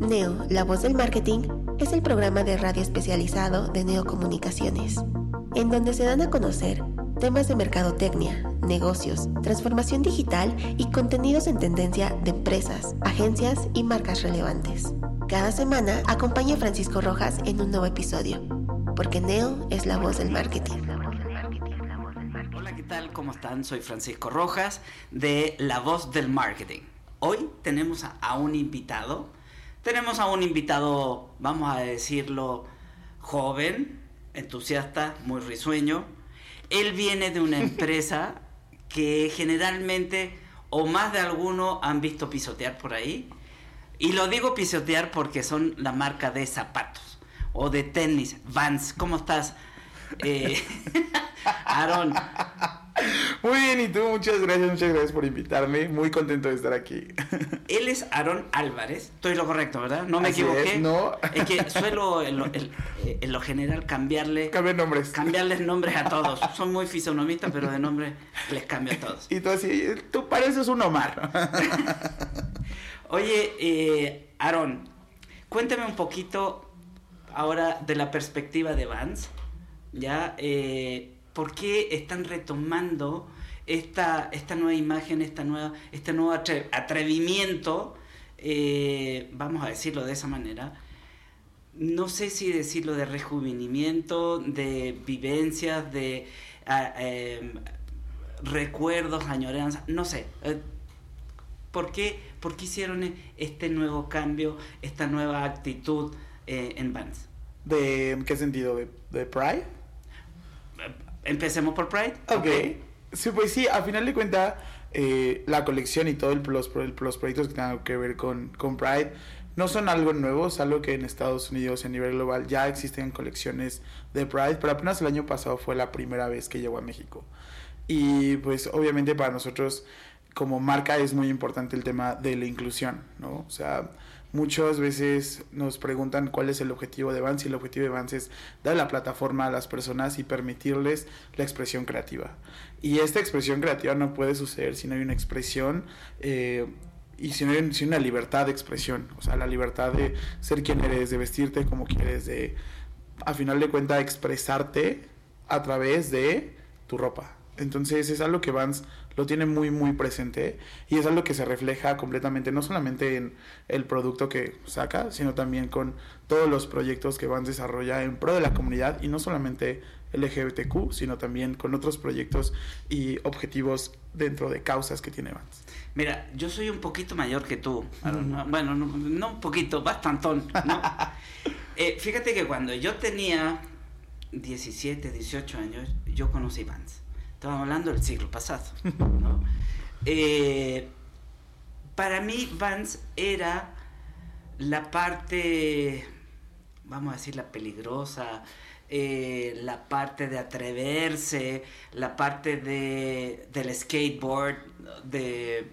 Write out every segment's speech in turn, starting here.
Neo, la voz del marketing, es el programa de radio especializado de Neocomunicaciones, en donde se dan a conocer temas de mercadotecnia, negocios, transformación digital y contenidos en tendencia de empresas, agencias y marcas relevantes. Cada semana acompaña a Francisco Rojas en un nuevo episodio, porque Neo es la voz del marketing. Hola, ¿qué tal? ¿Cómo están? Soy Francisco Rojas de La Voz del Marketing. Hoy tenemos a, un invitado. Tenemos a un invitado, vamos a decirlo, joven, entusiasta, muy risueño. Él viene de una empresa que generalmente o más de alguno han visto pisotear por ahí. Y lo digo pisotear porque son la marca de zapatos o de tenis. Vans, ¿cómo estás? Eh, Aaron, Muy bien, y tú, muchas gracias, muchas gracias por invitarme. Muy contento de estar aquí. él es Aaron Álvarez. Estoy lo correcto, ¿verdad? No me Así equivoqué. es, no. Es que suelo en lo, en- en lo general cambiarle, Cambia nombres. cambiarles nombres a todos. Son muy fisonomistas, pero de nombre les cambio a todos. Y tú así, tú pareces un Omar. Oye, eh, Aaron, cuéntame un poquito ahora de la perspectiva de Vans, ¿ya? Eh, ¿Por qué están retomando esta, esta nueva imagen, esta nueva, este nuevo atre- atrevimiento, eh, vamos a decirlo de esa manera? No sé si decirlo de rejuvenimiento, de vivencias, de ah, em, recuerdos, añoranzas, no sé. eh, ¿Por qué, por qué hicieron este nuevo cambio, esta nueva actitud eh, en Vans? ¿De qué sentido? ¿De, de Pride? Empecemos por Pride. Ok. Sí, pues sí, a final de cuentas, eh, la colección y todo el, los, los proyectos que tengan que ver con, con Pride no son algo nuevo, es algo que en Estados Unidos y a nivel global ya existen colecciones de Pride, pero apenas el año pasado fue la primera vez que llegó a México. Y pues obviamente para nosotros como marca es muy importante el tema de la inclusión, ¿no? O sea, muchas veces nos preguntan cuál es el objetivo de Vans y el objetivo de Vans es dar la plataforma a las personas y permitirles la expresión creativa. Y esta expresión creativa no puede suceder si no hay una expresión eh, y si no hay una libertad de expresión, o sea, la libertad de ser quien eres, de vestirte como quieres, de a final de cuentas expresarte a través de tu ropa. Entonces es algo que Vans lo tiene muy muy presente y es algo que se refleja completamente no solamente en el producto que saca, sino también con todos los proyectos que Vans desarrolla en pro de la comunidad y no solamente LGBTQ, sino también con otros proyectos y objetivos dentro de causas que tiene Vans. Mira, yo soy un poquito mayor que tú. Bueno, no, no un poquito, bastantón. ¿no? Eh, fíjate que cuando yo tenía 17, 18 años, yo conocí Vans. Estamos hablando del siglo pasado. ¿no? Eh, para mí, Vans era la parte, vamos a decir, la peligrosa, eh, la parte de atreverse, la parte de, del skateboard, de,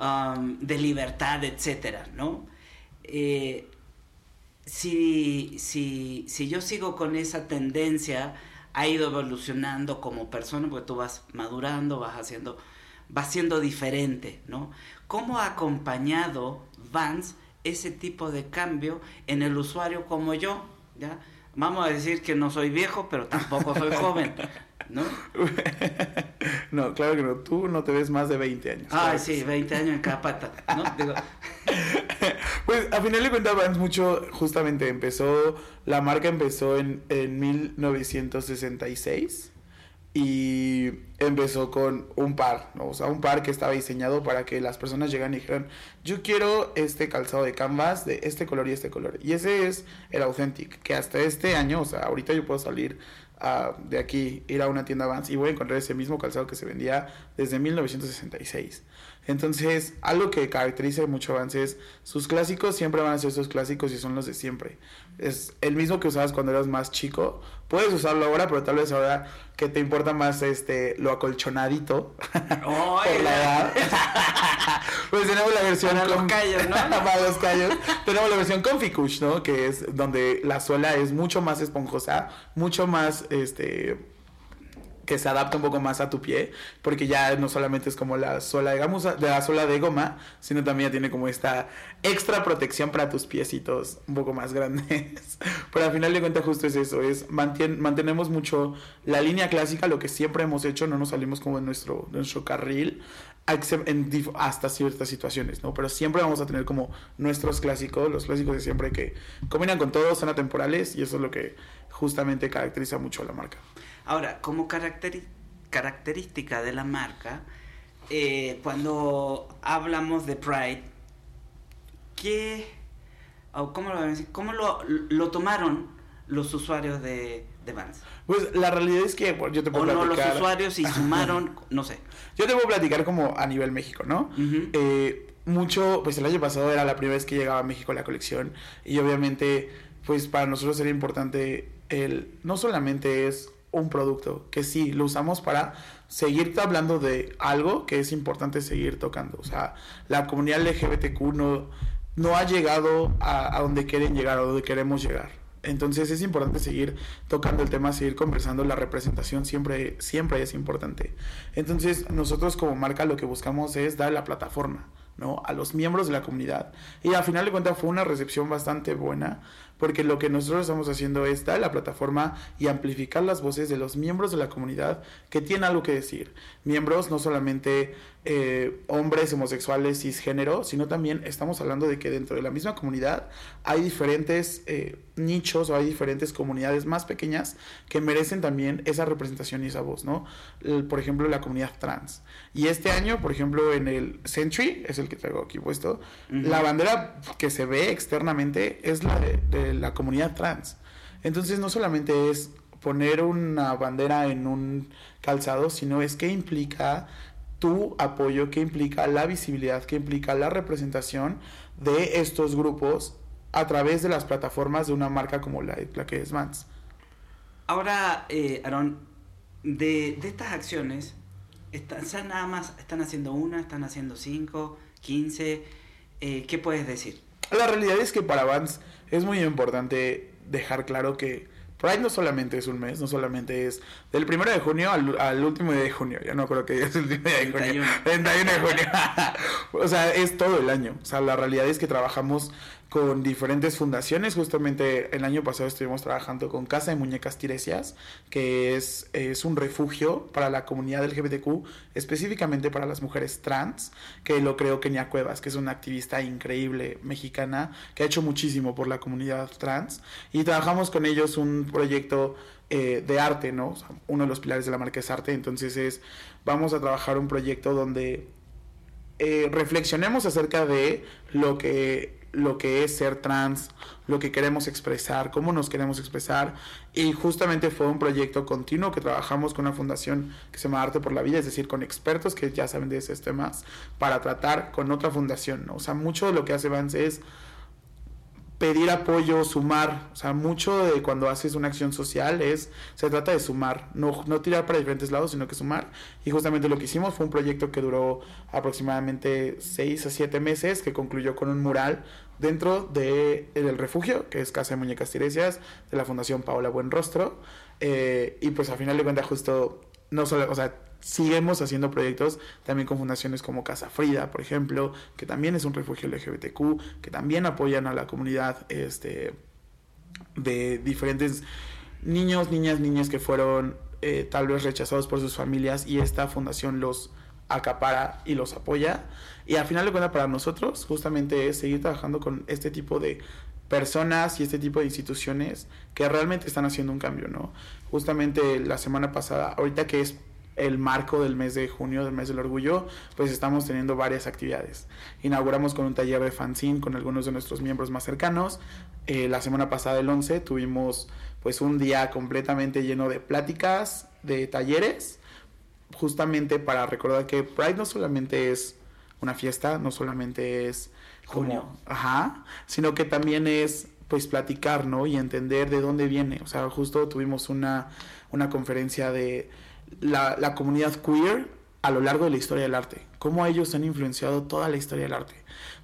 um, de libertad, etcétera, ¿no? Eh, si, si, si yo sigo con esa tendencia, ha ido evolucionando como persona, porque tú vas madurando, vas haciendo, vas siendo diferente, ¿no? ¿Cómo ha acompañado Vans ese tipo de cambio en el usuario como yo? ¿ya? Vamos a decir que no soy viejo, pero tampoco soy joven, ¿no? no, claro que no, tú no te ves más de 20 años. Ay, claro que sí, 20 años en cada pata, ¿no? Digo, Pues a final de cuentas Vans mucho justamente empezó, la marca empezó en, en 1966 y empezó con un par, ¿no? o sea, un par que estaba diseñado para que las personas llegaran y dijeran, yo quiero este calzado de canvas de este color y este color. Y ese es el Authentic, que hasta este año, o sea, ahorita yo puedo salir de aquí, ir a una tienda Vans y voy a encontrar ese mismo calzado que se vendía desde 1966. Entonces, algo que caracteriza mucho a Vans es sus clásicos siempre van a ser sus clásicos y son los de siempre. Es el mismo que usabas cuando eras más chico. Puedes usarlo ahora, pero tal vez ahora que te importa más este lo acolchonadito por la edad. pues tenemos la versión para los callos, ¿no? para los callos. tenemos la versión Comfy Cush, ¿no? Que es donde la suela es mucho más esponjosa, mucho más este que se adapta un poco más a tu pie, porque ya no solamente es como la suela de, de la suela de goma, sino también tiene como esta extra protección para tus piecitos un poco más grandes. Pero al final de cuentas justo es eso, es mantenemos mucho la línea clásica, lo que siempre hemos hecho, no nos salimos como en nuestro, nuestro carril, hasta ciertas situaciones, ¿no? Pero siempre vamos a tener como nuestros clásicos, los clásicos de siempre que combinan con todo, son atemporales y eso es lo que justamente caracteriza mucho a la marca. Ahora, como característica de la marca, eh, cuando hablamos de Pride, ¿qué, cómo, lo, cómo lo, tomaron los usuarios de, de Vans? Pues la realidad es que yo te puedo o platicar. no, los usuarios y sumaron, no sé. Yo te puedo platicar como a nivel México, ¿no? Eh, mucho, pues el año pasado era la primera vez que llegaba a México la colección y obviamente, pues para nosotros era importante el, no solamente es un producto, que sí, lo usamos para seguir hablando de algo que es importante seguir tocando. O sea, la comunidad LGBTQ no, no ha llegado a, donde quieren llegar, a donde queremos llegar. Entonces es importante seguir tocando el tema, seguir conversando. La representación siempre, siempre es importante. Entonces nosotros como marca lo que buscamos es dar la plataforma. ¿No? a los miembros de la comunidad. Y al final de cuentas fue una recepción bastante buena porque lo que nosotros estamos haciendo es dar la plataforma y amplificar las voces de los miembros de la comunidad que tienen algo que decir. Miembros no solamente eh, hombres homosexuales cisgénero, sino también estamos hablando de que dentro de la misma comunidad hay diferentes eh, nichos o hay diferentes comunidades más pequeñas que merecen también esa representación y esa voz, ¿no? por ejemplo, la comunidad trans. Y este año, por ejemplo, en el Century, es el que traigo aquí puesto, la bandera que se ve externamente es la de la comunidad trans. Entonces no solamente es poner una bandera en un calzado, sino es qué implica tu apoyo, qué implica la visibilidad, qué implica la representación de estos grupos a través de las plataformas de una marca como la, la que es Vans. Ahora, eh, Aaron, de, estas acciones, están, nada más, están haciendo una, están haciendo cinco, quince, eh, ¿qué puedes decir? La realidad es que para Vans es muy importante dejar claro que Pride no solamente es un mes, no solamente es del primero de junio al, último día de junio. Ya no creo que es el último día de junio. 31 de junio. o sea, es todo el año. O sea, la realidad es que trabajamos con diferentes fundaciones. Justamente el año pasado estuvimos trabajando con Casa de Muñecas Tiresias, que es, es un refugio para la comunidad LGBTQ, específicamente para las mujeres trans, que lo creó Kenia Cuevas, que es una activista increíble mexicana, que ha hecho muchísimo por la comunidad trans. Y trabajamos con ellos un proyecto eh, de arte, ¿no? uno de los pilares de la marca es arte, entonces es, vamos a trabajar un proyecto donde eh, reflexionemos acerca de lo que lo que es ser trans, lo que queremos expresar, cómo nos queremos expresar. Y justamente fue un proyecto continuo que trabajamos con una fundación que se llama Arte por la Vida, es decir, con expertos que ya saben de esos temas, para tratar con otra fundación. ¿no? O sea, mucho de lo que hace Vance es pedir apoyo, sumar. O sea, mucho de cuando haces una acción social es, se trata de sumar, no, no tirar para diferentes lados, sino que sumar. Y justamente lo que hicimos fue un proyecto que duró aproximadamente 6 a 7 meses, que concluyó con un mural dentro de, del refugio, que es Casa de Muñecas Tiresias, de la Fundación Paola Buenrostro. Eh, y pues al final de cuentas justo, no solo, o sea, seguimos haciendo proyectos también con fundaciones como Casa Frida, por ejemplo, que también es un refugio LGBTQ, que también apoyan a la comunidad este, de diferentes niños, niñas, niñas que fueron eh, tal vez rechazados por sus familias y esta fundación los acapara y los apoya. Y al final de cuentas para nosotros justamente es seguir trabajando con este tipo de personas y este tipo de instituciones que realmente están haciendo un cambio, ¿no? Justamente la semana pasada, ahorita que es el marco del mes de junio, del mes del orgullo, pues estamos teniendo varias actividades. Inauguramos con un taller de fanzine con algunos de nuestros miembros más cercanos. Eh, la semana pasada, el 11, tuvimos pues un día completamente lleno de pláticas, de talleres, justamente para recordar que Pride no solamente es una fiesta, no solamente es como, ajá, sino que también es pues platicar, ¿no? Y entender de dónde viene. O sea, justo tuvimos una, una conferencia de la, comunidad queer a lo largo de la historia del arte, cómo ellos han influenciado toda la historia del arte.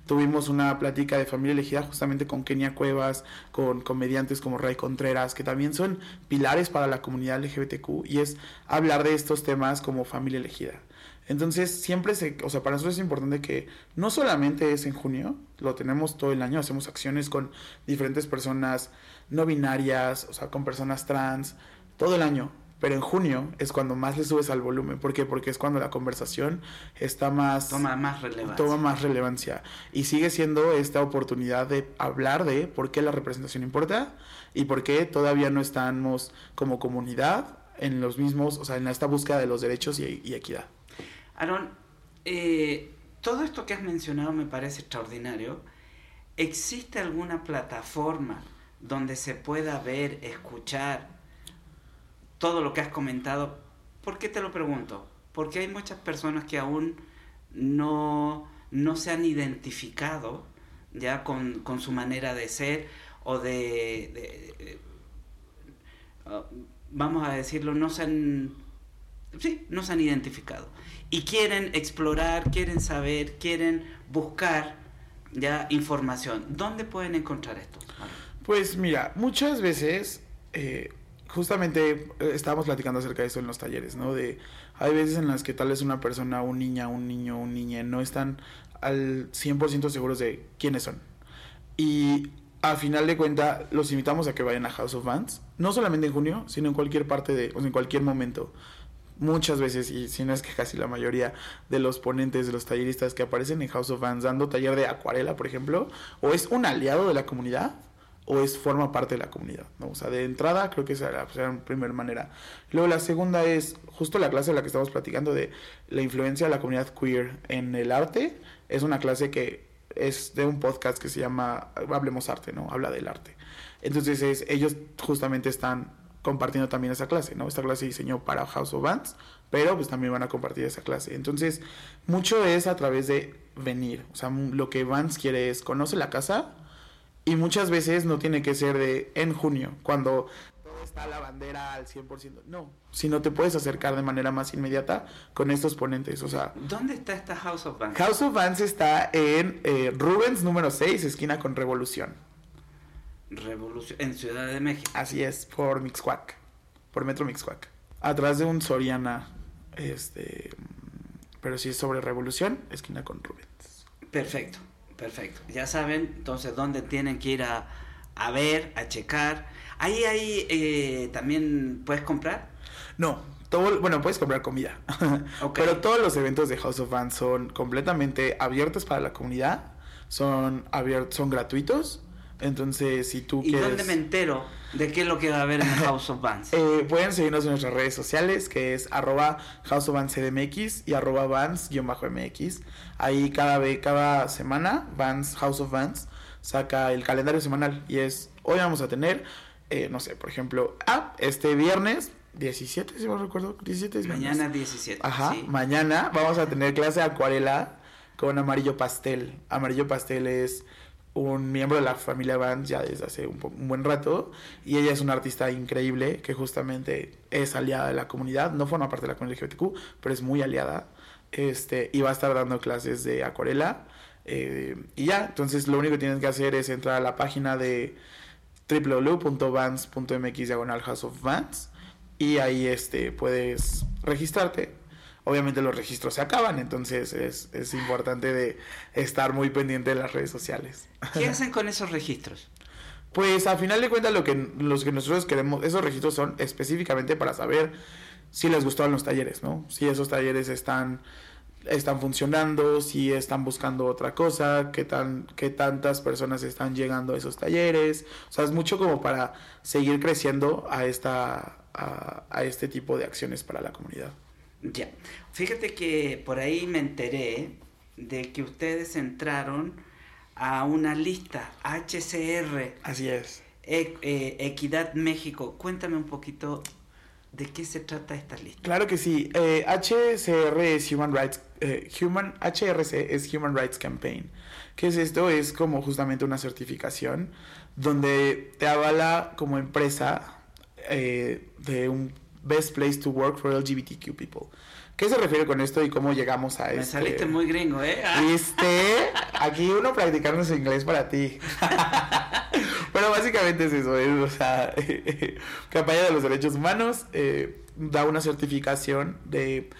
Tuvimos una plática de familia elegida justamente con Kenia Cuevas, con comediantes como Ray Contreras, que también son pilares para la comunidad LGBTQ, y es hablar de estos temas como familia elegida. Entonces, siempre se, o sea, para nosotros es importante que no solamente es en junio, lo tenemos todo el año, hacemos acciones con diferentes personas no binarias, o sea, con personas trans, todo el año. Pero en junio es cuando más le subes al volumen. ¿Por qué? Porque es cuando la conversación está más... Toma más relevancia. Toma más relevancia. Y sigue siendo esta oportunidad de hablar de por qué la representación importa y por qué todavía no estamos como comunidad en los mismos, o sea, en esta búsqueda de los derechos y, y equidad. Aaron, eh, todo esto que has mencionado me parece extraordinario. ¿Existe alguna plataforma donde se pueda ver, escuchar todo lo que has comentado? ¿Por qué te lo pregunto? Porque hay muchas personas que aún no, no se han identificado ya con, con, su manera de ser o de, de uh, vamos a decirlo, no se han, sí, no se han identificado y quieren explorar, quieren saber, quieren buscar ya información. ¿Dónde pueden encontrar esto? Pues mira, muchas veces, eh, justamente eh, estábamos platicando acerca de eso en los talleres, ¿no? De hay veces en las que tal vez una persona, un niña, un niño, un niña, no están al 100% seguros de quiénes son. Y a final de cuenta, los invitamos a que vayan a House of Bands, no solamente en junio, sino en cualquier parte de, o sea, en cualquier momento muchas veces, y si no es que casi la mayoría de los ponentes, de los talleristas que aparecen en House of Fans dando taller de acuarela, por ejemplo, o es un aliado de la comunidad o es forma parte de la comunidad, ¿no? O sea, de entrada creo que esa era la primera manera. Luego la segunda es justo la clase de la que estamos platicando de la influencia de la comunidad queer en el arte. Es una clase que es de un podcast que se llama Hablemos Arte, ¿no? Habla del arte. Entonces es, ellos justamente están compartiendo también esa clase, ¿no? Esta clase diseñó para House of Bands, pero pues también van a compartir esa clase. Entonces, mucho es a través de venir. O sea, lo que Vance quiere es conoce la casa y muchas veces no tiene que ser de en junio, cuando todo está la bandera al 100%. No, sino te puedes acercar de manera más inmediata con estos ponentes. O sea, ¿dónde está esta House of Bands? House of Bands está en eh, Rubens número 6, esquina con Revolución. Revolución en Ciudad de México. Así es, por Mixcuac, por Metro Mixcuac. Atrás de un Soriana, este, pero si es sobre Revolución, esquina con Rubens. Perfecto, perfecto. Ya saben entonces dónde tienen que ir a, a ver, a checar. Ahí, ahí eh, también puedes comprar. No, todo, bueno, puedes comprar comida. Okay. Pero todos los eventos de House of Fans son completamente abiertos para la comunidad, son abiertos, son gratuitos entonces, si tú ¿Y quieres... dónde me entero de qué es lo que va a haber en House of Bands? eh, pueden seguirnos en nuestras redes sociales, que es arroba House of Bands CDMX y arroba Bands-MX. Ahí cada, vez, cada semana, Bands, House of Bands, saca el calendario semanal. Y es, hoy vamos a tener, eh, no sé, por ejemplo, ah, este viernes 17, si no recuerdo, 17 Mañana 17. Ajá, sí. mañana vamos a tener clase de acuarela con amarillo pastel. Amarillo pastel es un miembro de la familia Vance ya desde hace un, buen rato y ella es una artista increíble que justamente es aliada de la comunidad, no forma parte de la comunidad LGBTQ, pero es muy aliada este, y va a estar dando clases de acuarela eh, y ya, entonces lo único que tienes que hacer es entrar a la página de www.vans.mx diagonal House of Vans y ahí este, puedes registrarte obviamente los registros se acaban, entonces es, es, importante de estar muy pendiente de las redes sociales. ¿Qué hacen con esos registros? Pues a final de cuentas lo que, los que nosotros queremos, esos registros son específicamente para saber si les gustaron los talleres, ¿no? Si esos talleres están, están funcionando, si están buscando otra cosa, qué, tan, qué tantas personas están llegando a esos talleres. O sea, es mucho como para seguir creciendo a, esta, a, a este tipo de acciones para la comunidad. Ya. Fíjate que por ahí me enteré de que ustedes entraron a una lista HCR. Así es. E- eh, Equidad México. Cuéntame un poquito de qué se trata esta lista. Claro que sí. Eh, HCR es Human Rights, eh, Human, HRC es Human Rights Campaign. ¿Qué es esto? Es como justamente una certificación donde te avala como empresa eh, de un Best Place to Work for LGBTQ People. ¿Qué se refiere con esto y cómo llegamos a Me este? saliste muy gringo, ¿eh? ¿Viste? Aquí uno practicando su inglés para ti. Pero básicamente es eso, es, o sea, campaña de los derechos humanos eh, da una certificación de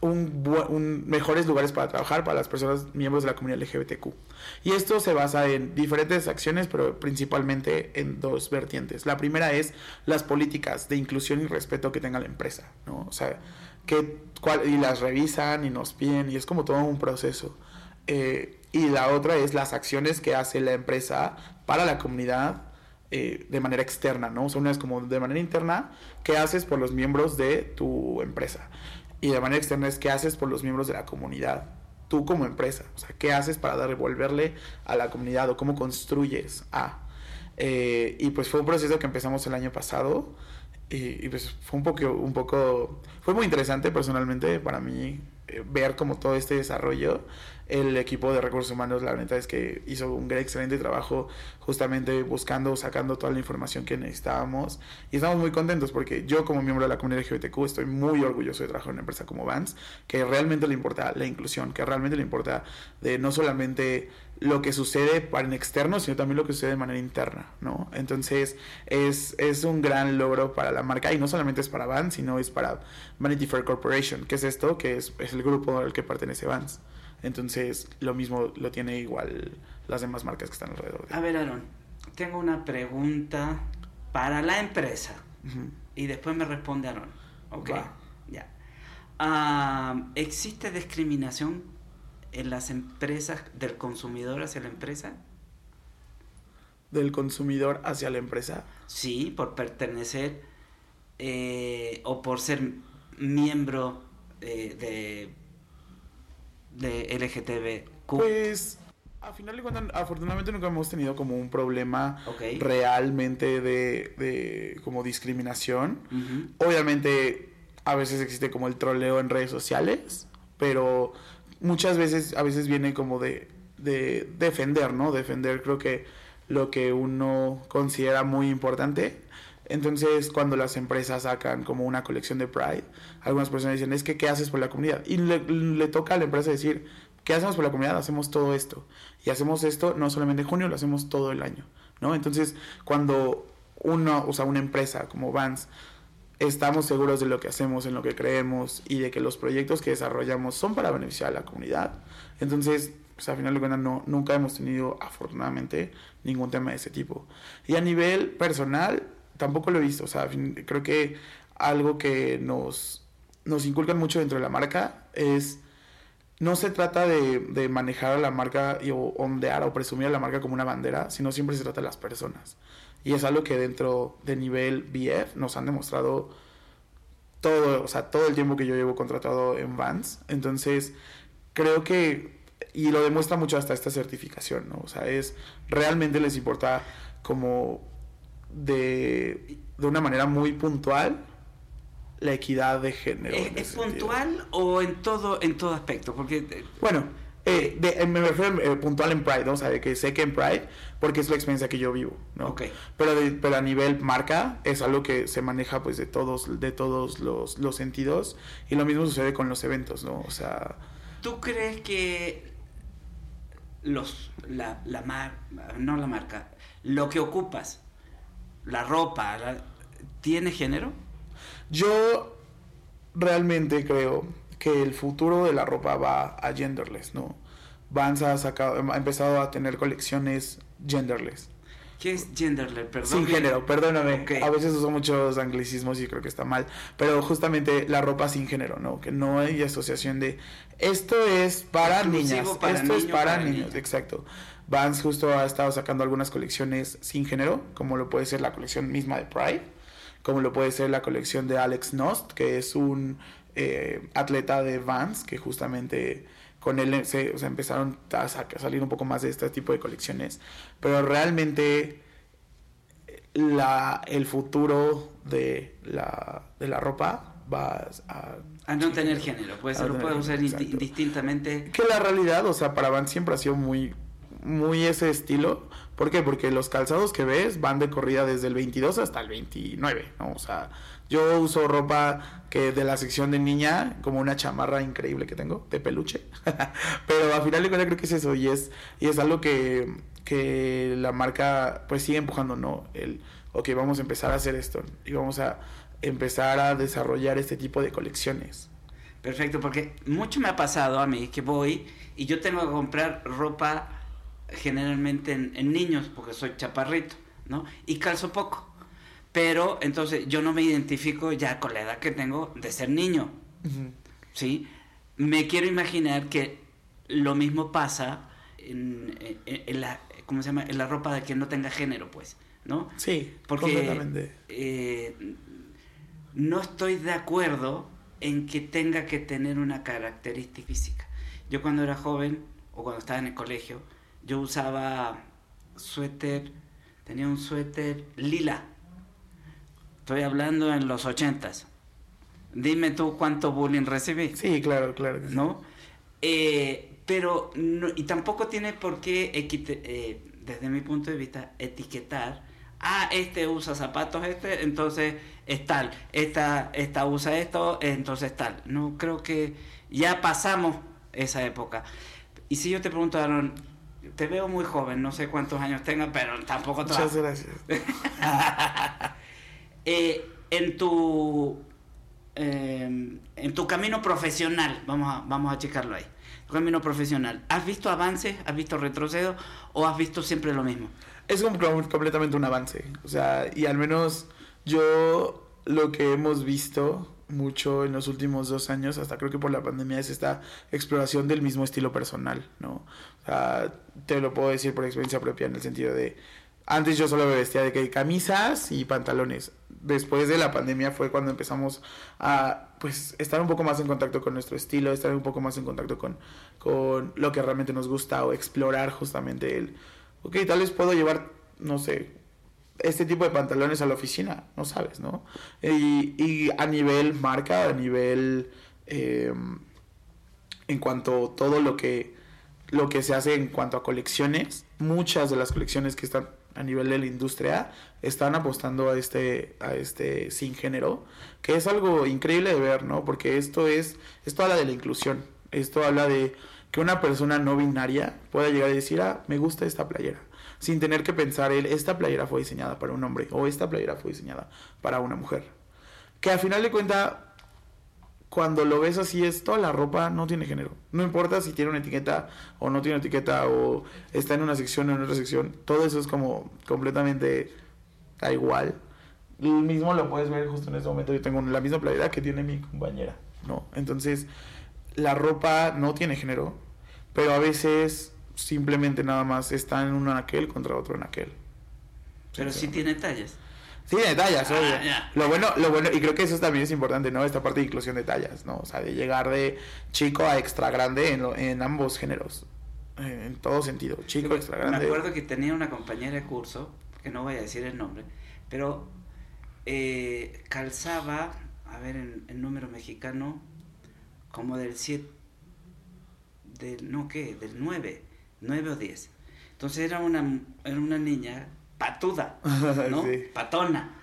un, un- mejores lugares para trabajar para las personas miembros de la comunidad LGBTQ. Y esto se basa en diferentes acciones, pero principalmente en dos vertientes. La primera es las políticas de inclusión y respeto que tenga la empresa, ¿no? O sea, que, cuál- y las revisan y nos piden y es como todo un proceso. Eh, y la otra es las acciones que hace la empresa para la comunidad eh, de manera externa, ¿no? O sea, una es como de manera interna, ¿qué haces por los miembros de tu empresa? Y de manera externa es qué haces por los miembros de la comunidad, tú como empresa, o sea, qué haces para devolverle a la comunidad o cómo construyes a. Eh, y pues fue un proceso que empezamos el año pasado y, pues fue un poco, un poco, fue muy interesante personalmente para mí eh, ver como todo este desarrollo. El equipo de recursos humanos, la neta es que hizo un excelente trabajo justamente buscando, sacando toda la información que necesitábamos. Y estamos muy contentos porque yo como miembro de la comunidad LGBTQ estoy muy orgulloso de trabajar en una empresa como Vans, que realmente le importa la inclusión, que realmente le importa de no solamente lo que sucede para en externo, sino también lo que sucede de manera interna, ¿no? Entonces es, es un gran logro para la marca y no solamente es para Vans, sino es para Vanity Fair Corporation, que es esto, que es, es el grupo al que pertenece Vans. Entonces lo mismo lo tiene igual las demás marcas que están alrededor. De A ver, Aaron, tengo una pregunta para la empresa. Y después me responde Aaron. Ok, Va. ya. Ah, ¿Existe discriminación en las empresas del consumidor hacia la empresa? Del consumidor hacia la empresa. Sí, por pertenecer eh, o por ser miembro eh, de, de LGTBQ. Pues, a final de cuentas, afortunadamente nunca hemos tenido como un problema realmente de, de como discriminación. Obviamente, a veces existe como el troleo en redes sociales, pero muchas veces, a veces viene como de, de defender, ¿no? Defender creo que lo que uno considera muy importante. Entonces, cuando las empresas sacan como una colección de Pride, algunas personas dicen, es que, ¿qué haces por la comunidad? Y le, le toca a la empresa decir, ¿qué hacemos por la comunidad? Hacemos todo esto. Y hacemos esto no solamente en junio, lo hacemos todo el año, ¿no? Entonces, cuando uno, o sea, una empresa como Vans, estamos seguros de lo que hacemos, en lo que creemos y de que los proyectos que desarrollamos son para beneficiar a la comunidad. Entonces, pues a final de cuentas no, nunca hemos tenido afortunadamente ningún tema de ese tipo. Y a nivel personal, tampoco lo he visto. O sea, creo que algo que nos, nos inculcan mucho dentro de la marca es... No se trata de, de manejar a la marca y o ondear o presumir a la marca como una bandera, sino siempre se trata de las personas. Y es algo que dentro de nivel BF nos han demostrado todo, o sea, todo el tiempo que yo llevo contratado en Vans. Entonces, creo que, y lo demuestra mucho hasta esta certificación, ¿no? O sea, es, realmente les importa como de, de una manera muy puntual la equidad de género. ¿Es, en es puntual o en todo, en todo aspecto? Porque eh, Bueno, eh, de- eh, me refiero eh, puntual en Pride, ¿no? O sea, que sé que en Pride, porque es la experiencia que yo vivo, ¿no? Ok. Pero, de- pero a nivel marca es algo que se maneja pues de todos, de todos los, los sentidos y lo mismo sucede con los eventos, ¿no? O sea, ¿Tú crees que los la, la mar, no la marca, lo que ocupas, la ropa, la- tiene género? yo realmente creo que el futuro de la ropa va a genderless, ¿no? Vans ha, sacado, ha empezado a tener colecciones genderless. ¿Qué es genderless? Perdón. Sin género, perdóname. Ok. A veces uso muchos anglicismos y creo que está mal. Pero justamente la ropa sin género, ¿no? Que no hay asociación de esto es para Exclusivo niñas, para esto es niño, para, para niños. niña. Exacto. Vans justo ha estado sacando algunas colecciones sin género, como lo puede ser la colección misma de Pride, como lo puede ser la colección de Alex Nost, que es un eh, atleta de Vans, que justamente con él se, empezaron a, salir un poco más de este tipo de colecciones. Pero realmente la, el futuro de la, de la ropa va a... A no tener género, pues lo puede usar indistintamente. Que la realidad, o sea, para Vans siempre ha sido muy, muy ese estilo. ¿Por qué? Porque los calzados que ves van de corrida desde el 22 hasta el 29, ¿no? O sea, yo uso ropa que de la sección de niña, como una chamarra increíble que tengo, de peluche. Pero al final de cuentas creo que es eso y es, y es algo que, que la marca pues sigue empujando, ¿no? El, ok, vamos a empezar a hacer esto y vamos a empezar a desarrollar este tipo de colecciones. Perfecto, porque mucho me ha pasado a mí que voy y yo tengo que comprar ropa generalmente en, en niños porque soy chaparrito, ¿no? Y calzo poco. Pero entonces yo no me identifico ya con la edad que tengo de ser niño. ¿Sí? Me quiero imaginar que lo mismo pasa en, la, ¿cómo se llama? en la ropa de quien no tenga género, pues. ¿No? Sí, porque eh, no estoy de acuerdo en que tenga que tener una característica física. Yo cuando era joven o cuando estaba en el colegio, yo usaba suéter, tenía un suéter lila Estoy hablando en los ochentas. Dime tú cuánto bullying recibí. Sí, claro, claro. ¿No? Eh, pero, y tampoco tiene por qué, eh, desde mi punto de vista, etiquetar. Ah, este usa zapatos, este, entonces es tal. Esta, esta usa esto, entonces tal. No, creo que ya pasamos esa época. Y si yo te pregunto, Aaron, te veo muy joven, no sé cuántos años tenga, pero tampoco... Muchas gracias. Eh, en tu em, en tu camino profesional, vamos a, vamos a checarlo ahí, tu camino profesional, ¿has visto avances, has visto retrocedo o has visto siempre lo mismo? Es completamente un avance, o sea, y al menos yo lo que hemos visto mucho en los últimos dos años, hasta creo que por la pandemia, es esta exploración del mismo estilo personal, ¿no? O sea, te lo puedo decir por experiencia propia en el sentido de antes yo solo me vestía de que camisas y pantalones. Después de la pandemia fue cuando empezamos a pues estar un poco más en contacto con nuestro estilo, estar un poco más en contacto con, con lo que realmente nos gusta o explorar justamente el, ok, tal vez puedo llevar, no sé, este tipo de pantalones a la oficina, no sabes, ¿no? Y, y a nivel marca, a nivel, em, en cuanto a todo lo que, lo que se hace en cuanto a colecciones, muchas de las colecciones que están a nivel de la industria están apostando a este, a este sin género, que es algo increíble de ver, ¿no? Porque esto es, esto habla de la inclusión, esto habla de que una persona no binaria pueda llegar y decir, ah, me gusta esta playera, sin tener que pensar, él, esta playera fue diseñada para un hombre o esta playera fue diseñada para una mujer. Que al final de cuentas cuando lo ves así es toda la ropa no tiene género. No importa si tiene una etiqueta o no tiene etiqueta o está en una sección o en otra sección. Todo eso es como completamente da igual. Lo mismo lo puedes ver justo en este momento. Yo tengo la misma playera que tiene mi compañera, ¿no? Entonces, la ropa no tiene género, pero a veces simplemente nada más está en un aquel contra otro en aquel. Pero sí tiene tallas. Sí, de tallas, ah, obvio. Lo bueno, lo bueno, y creo que eso también es importante, ¿no? Esta parte de inclusión de tallas, ¿no? O sea, de llegar de chico a extra grande en, en ambos géneros. En todo sentido, chico, extra grande. Me acuerdo que tenía una compañera de curso, que no voy a decir el nombre, pero eh, calzaba, a ver, en, número mexicano, como del 7, del, no, ¿qué? Del 9, 9 o 10. Entonces era una, era una niña patuda, ¿no? Patona.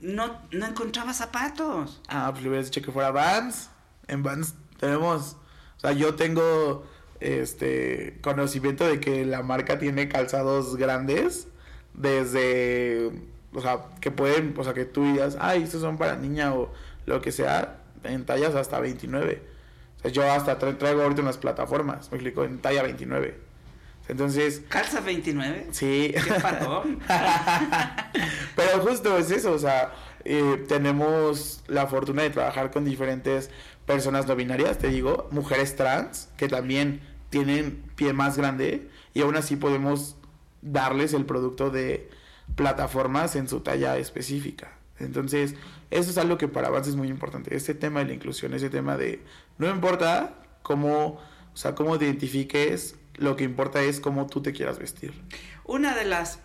No, no encontraba zapatos. Ah, pues le hubieras dicho que fuera Vans. En Vans tenemos, o sea, yo tengo este conocimiento de que la marca tiene calzados grandes desde, o sea, que pueden, o sea, que tú digas, ay, estos son para niña o lo que sea, en tallas hasta 29. Yo hasta traigo ahorita unas plataformas, me explico, en talla 29. Entonces. ¿Calza 29? Sí. Qué patón. Pero justo es eso, o sea, eh, tenemos la fortuna de trabajar con diferentes personas no binarias, te digo, mujeres trans, que también tienen pie más grande y aún así podemos darles el producto de plataformas en su talla específica. Entonces, eso es algo que para Vans es muy importante, ese tema de la inclusión, ese tema de, no importa cómo, o sea, cómo te identifiques, lo que importa es cómo tú te quieras vestir. Una de las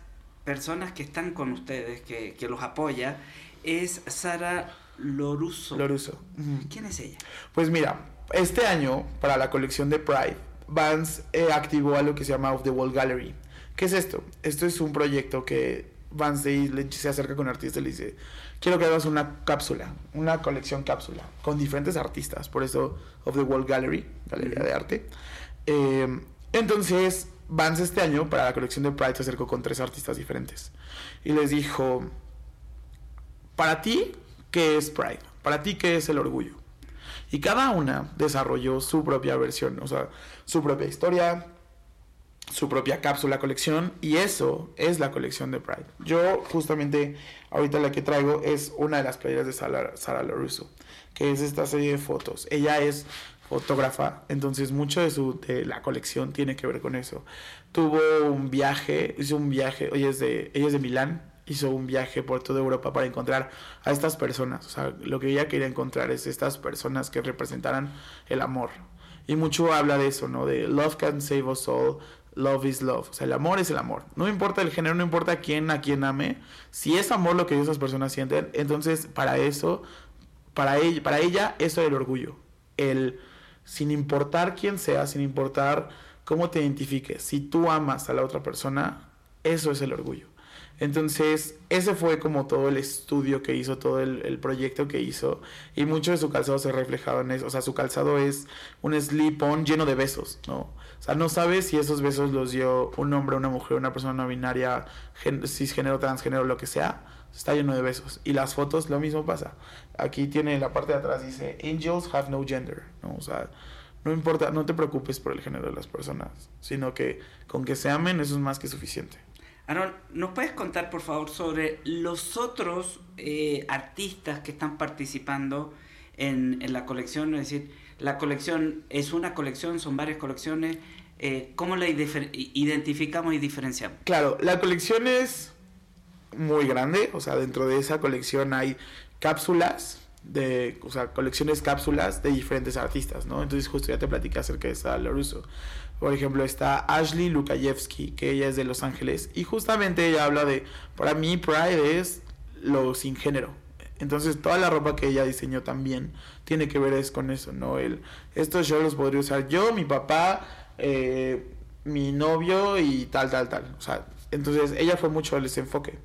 personas que están con ustedes, que, que los apoya, es Sara Loruso. Loruso. ¿Quién es ella? Pues mira, este año, para la colección de Pride, Vans eh, activó algo que se llama Off the Wall Gallery. ¿Qué es esto? Esto es un proyecto que Vans se acerca con artistas y le dice, quiero que hagas una cápsula, una colección cápsula, con diferentes artistas, por eso Of the Wall Gallery, Galería de Arte. Eh, entonces, Vans este año, para la colección de Pride, se acercó con tres artistas diferentes. Y les dijo, para ti, ¿qué es Pride? Para ti, ¿qué es el orgullo? Y cada una desarrolló su propia versión, o sea, su propia historia, su propia cápsula colección y eso es la colección de Pride. Yo justamente ahorita la que traigo es una de las playeras de Sara, Sara que es esta serie de fotos. Ella es fotógrafa, entonces mucho de su de la colección tiene que ver con eso. Tuvo un viaje, hizo un viaje, ella es de ella es de Milán, hizo un viaje por toda Europa para encontrar a estas personas. O sea, lo que ella quería encontrar es estas personas que representaran el amor. Y mucho habla de eso, ¿no? De love can save us all, love is love. O sea, el amor es el amor. No importa el género, no importa quién a quién ame. Si es amor lo que esas personas sienten, entonces para eso, para ella, para ella eso es el orgullo. El, sin importar quién sea, sin importar cómo te identifiques, si tú amas a la otra persona, eso es el orgullo. Entonces, ese fue como todo el estudio que hizo, todo el, proyecto que hizo. Y mucho de su calzado se reflejaba en eso. O sea, su calzado es un slip-on lleno de besos, ¿no? O sea, no sabes si esos besos los dio un hombre, una mujer, una persona no binaria, cisgénero, transgénero, lo que sea. Está lleno de besos. Y las fotos, lo mismo pasa. Aquí tiene la parte de atrás, dice, Angels have no gender, ¿no? O sea, no importa, no te preocupes por el género de las personas, sino que con que se amen eso es más que suficiente. Aaron, ¿nos puedes contar por favor sobre los otros eh, artistas que están participando en, la colección? Es decir, la colección es una colección, son varias colecciones. Eh, ¿Cómo la identificamos y diferenciamos? Claro, la colección es muy grande, o sea, dentro de esa colección hay cápsulas, de, o sea, colecciones cápsulas de diferentes artistas, ¿no? Entonces justo ya te platicé acerca de esa Loruso. Por ejemplo, está Ashley Lukayevsky, que ella es de Los Ángeles, y justamente ella habla de, para mí Pride es lo sin género. Entonces toda la ropa que ella diseñó también tiene que ver es con eso, ¿no? El, estos yo los podría usar yo, mi papá, eh, mi novio y tal, tal, tal. O sea, entonces ella fue mucho al ese enfoque.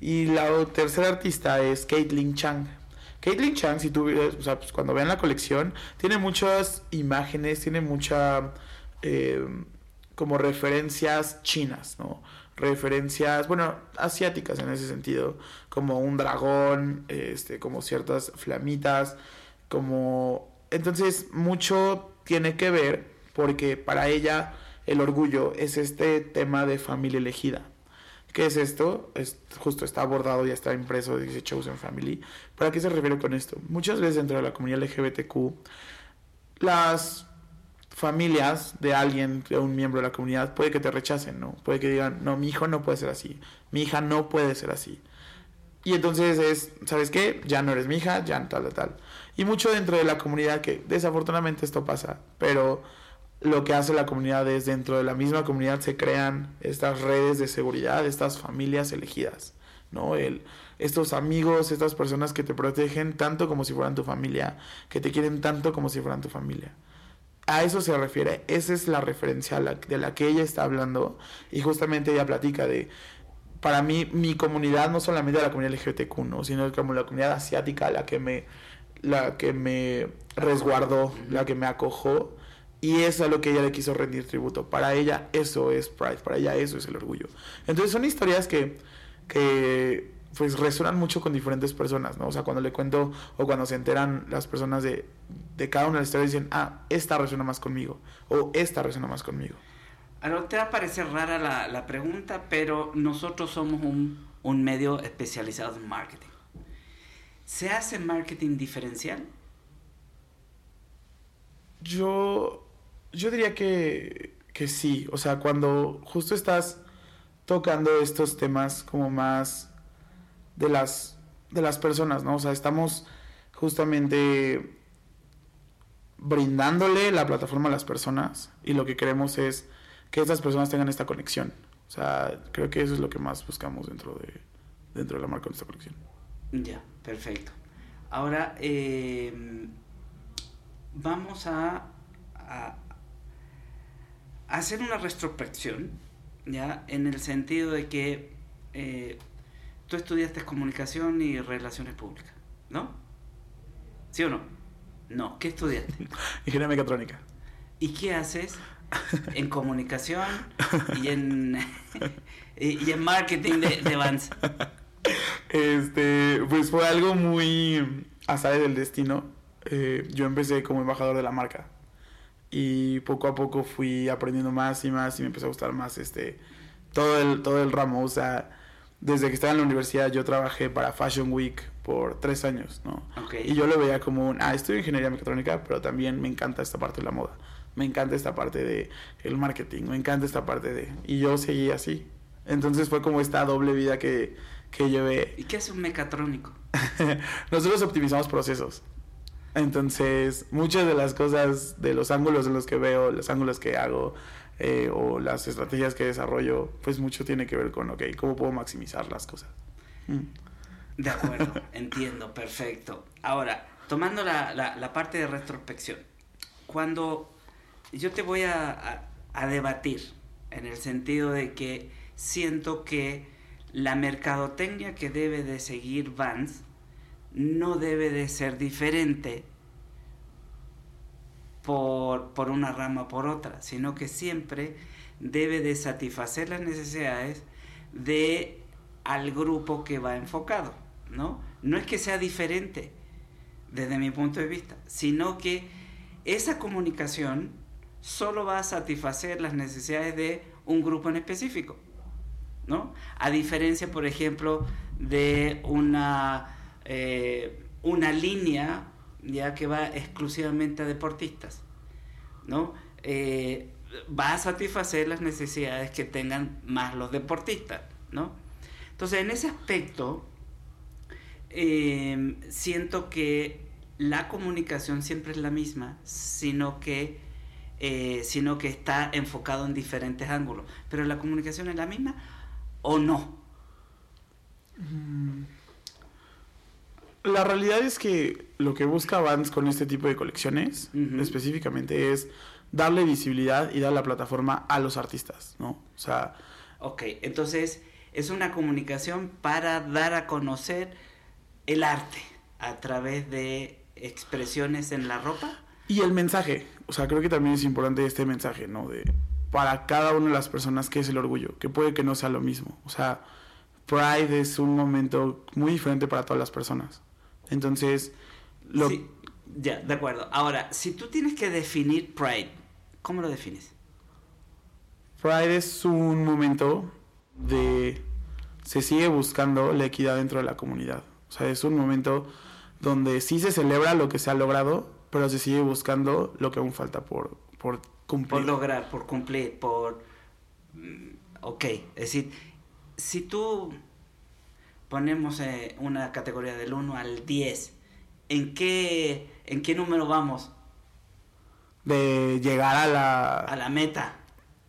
Y la tercera artista es Caitlin Chang. Caitlin Chang, si tú, o sea, pues cuando vean la colección, tiene muchas imágenes, tiene mucha eh, como referencias chinas, ¿no? Referencias, bueno, asiáticas en ese sentido, como un dragón, este, como ciertas flamitas, como... Entonces, mucho tiene que ver porque para ella el orgullo es este tema de familia elegida. ¿Qué es esto? Es, justo está abordado, ya está impreso, dice Chosen Family. ¿Para qué se refiere con esto? Muchas veces dentro de la comunidad LGBTQ, las familias de alguien, de un miembro de la comunidad, puede que te rechacen, ¿no? Puede que digan, no, mi hijo no puede ser así, mi hija no puede ser así. Y entonces es, ¿sabes qué? Ya no eres mi hija, ya tal, tal, tal. Y mucho dentro de la comunidad, que desafortunadamente esto pasa, pero lo que hace la comunidad es dentro de la misma comunidad se crean estas redes de seguridad, estas familias elegidas, ¿no? El, estos amigos, estas personas que te protegen tanto como si fueran tu familia, que te quieren tanto como si fueran tu familia a eso se refiere, esa es la referencia de la que ella está hablando y justamente ella platica de, para mí, mi comunidad, no solamente la comunidad LGBTQ, ¿no? sino como la comunidad asiática, la que me, la que me resguardó, la que me acojó, y eso es a lo que ella le quiso rendir tributo. Para ella eso es Pride, para ella eso es el orgullo. Entonces son historias que, que pues resuenan mucho con diferentes personas, ¿no? O sea, cuando le cuento o cuando se enteran las personas de, de cada una de las historias dicen, ah, esta resuena más conmigo o esta resuena más conmigo. Ahora, te va a parecer rara la, la pregunta, pero nosotros somos un, un, medio especializado en marketing. ¿Se hace marketing diferencial? Yo, yo diría que, que sí. O sea, cuando justo estás tocando estos temas como más de las de las personas, ¿no? O sea, estamos justamente brindándole la plataforma a las personas y lo que queremos es que estas personas tengan esta conexión. O sea, creo que eso es lo que más buscamos dentro de, dentro de la marca de esta conexión. Ya, perfecto. Ahora, eh, vamos a, a, hacer una retrospección, ¿ya? En el sentido de que eh, tú estudiaste comunicación y relaciones públicas, ¿no? ¿Sí o no? No, ¿qué estudiaste? Ingeniería mecatrónica. ¿Y qué haces en comunicación y en, y en marketing de, de Vans? Este, pues fue algo muy azar del destino. Eh, yo empecé como embajador de la marca y poco a poco fui aprendiendo más y más y me empezó a gustar más este todo el todo el ramo. O sea, desde que estaba en la universidad yo trabajé para Fashion Week por tres años, ¿no? Okay. Y yo lo veía como un, ah, estudio ingeniería mecatrónica, pero también me encanta esta parte de la moda, me encanta esta parte de el marketing, me encanta esta parte de... Y yo seguí así. Entonces fue como esta doble vida que, que llevé. ¿Y qué es un mecatrónico? Nosotros optimizamos procesos. Entonces, muchas de las cosas, de los ángulos en los que veo, los ángulos que hago, eh, o las estrategias que desarrollo, pues mucho tiene que ver con, ok, ¿cómo puedo maximizar las cosas? Mm. De acuerdo, entiendo, perfecto. Ahora, tomando la, la, la, parte de retrospección, cuando yo te voy a, a, a debatir en el sentido de que siento que la mercadotecnia que debe de seguir Vans no debe de ser diferente por, por una rama o por otra, sino que siempre debe de satisfacer las necesidades de al grupo que va enfocado, ¿no? No es que sea diferente desde mi punto de vista, sino que esa comunicación solo va a satisfacer las necesidades de un grupo en específico, ¿no? A diferencia, por ejemplo, de una, eh, una línea ya que va exclusivamente a deportistas, ¿no? Eh, va a satisfacer las necesidades que tengan más los deportistas, ¿no? Entonces, en ese aspecto, eh, siento que la comunicación siempre es la misma, sino que, eh, sino que está enfocado en diferentes ángulos. Pero la comunicación es la misma o no. Mm. La realidad es que lo que busca Vans con este tipo de colecciones, uh -huh. específicamente, es darle visibilidad y dar la plataforma a los artistas, ¿no? O sea... Ok, entonces es una comunicación para dar a conocer el arte a través de expresiones en la ropa. Y el mensaje, o sea, creo que también es importante este mensaje, ¿no? De para cada una de las personas que es el orgullo, que puede que no sea lo mismo. O sea, Pride es un momento muy diferente para todas las personas. Entonces, lo... Sí, ya, de acuerdo. Ahora, si tú tienes que definir Pride, ¿cómo lo defines? Pride es un momento de... Se sigue buscando la equidad dentro de la comunidad. O sea, es un momento donde sí se celebra lo que se ha logrado, pero se sigue buscando lo que aún falta por, por cumplir. Por lograr, por cumplir, por... Ok, es decir, si tú ponemos eh, una categoría del 1 al 10, ¿en qué, ¿en qué número vamos? De llegar a la... A la meta.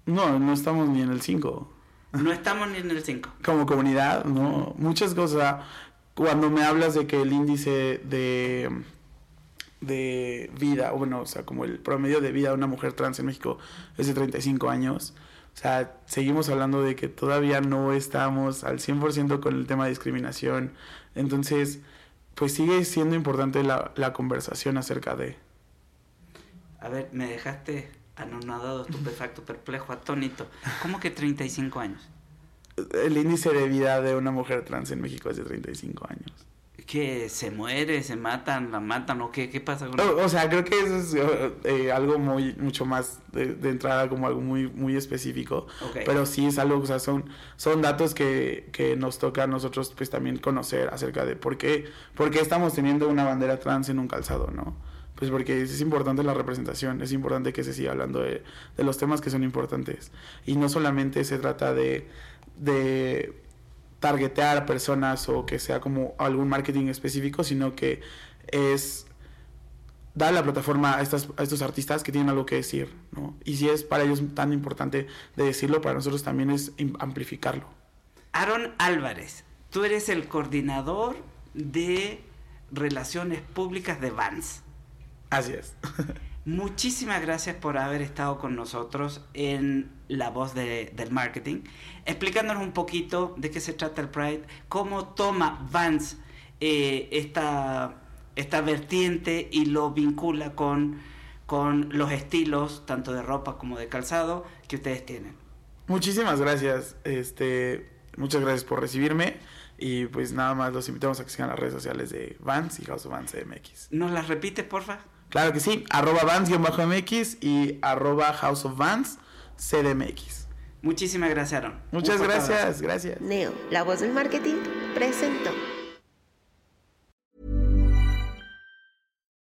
No, no estamos ni en el 5. No estamos ni en el 5. Como comunidad, no. Muchas cosas. Cuando me hablas de que el índice de de vida, bueno, o sea, como el promedio de vida de una mujer trans en México es de 35 años. O sea, seguimos hablando de que todavía no estamos al 100% con el tema de discriminación. Entonces, pues sigue siendo importante la, la conversación acerca de... A ver, me dejaste anonadado, estupefacto, perplejo, atónito. ¿Cómo que 35 años? El índice de vida de una mujer trans en México es de 35 años. ¿Que se muere, se matan, la matan o qué, qué pasa con o, o sea, creo que eso es eh, algo muy, mucho más de, de, entrada, como algo muy, muy específico. Okay. Pero sí es algo, o sea, son, son datos que, que nos toca a nosotros pues también conocer acerca de por qué, por qué estamos teniendo una bandera trans en un calzado, ¿no? Pues porque es importante la representación, es importante que se siga hablando de, de los temas que son importantes. Y no solamente se trata de, de targetear a personas o que sea como algún marketing específico, sino que es dar la plataforma a, estas, a estos artistas que tienen algo que decir, ¿no? Y si es para ellos tan importante de decirlo, para nosotros también es amplificarlo. Aaron Álvarez, tú eres el coordinador de relaciones públicas de Vans. Así es. Muchísimas gracias por haber estado con nosotros en La Voz de, del Marketing, explicándonos un poquito de qué se trata el Pride, cómo toma Vans eh, esta, esta vertiente y lo vincula con, con los estilos, tanto de ropa como de calzado, que ustedes tienen. Muchísimas gracias. Este, muchas gracias por recibirme. Y pues nada más los invitamos a que sigan las redes sociales de Vans y House of Vans MX. ¿Nos las repites, porfa? Claro que sí, arroba Vans-MX y arroba House of Vans CDMX. Muchísimas gracias, Aaron. Muchas gracias, gracias. Neo, la voz del marketing, presentó.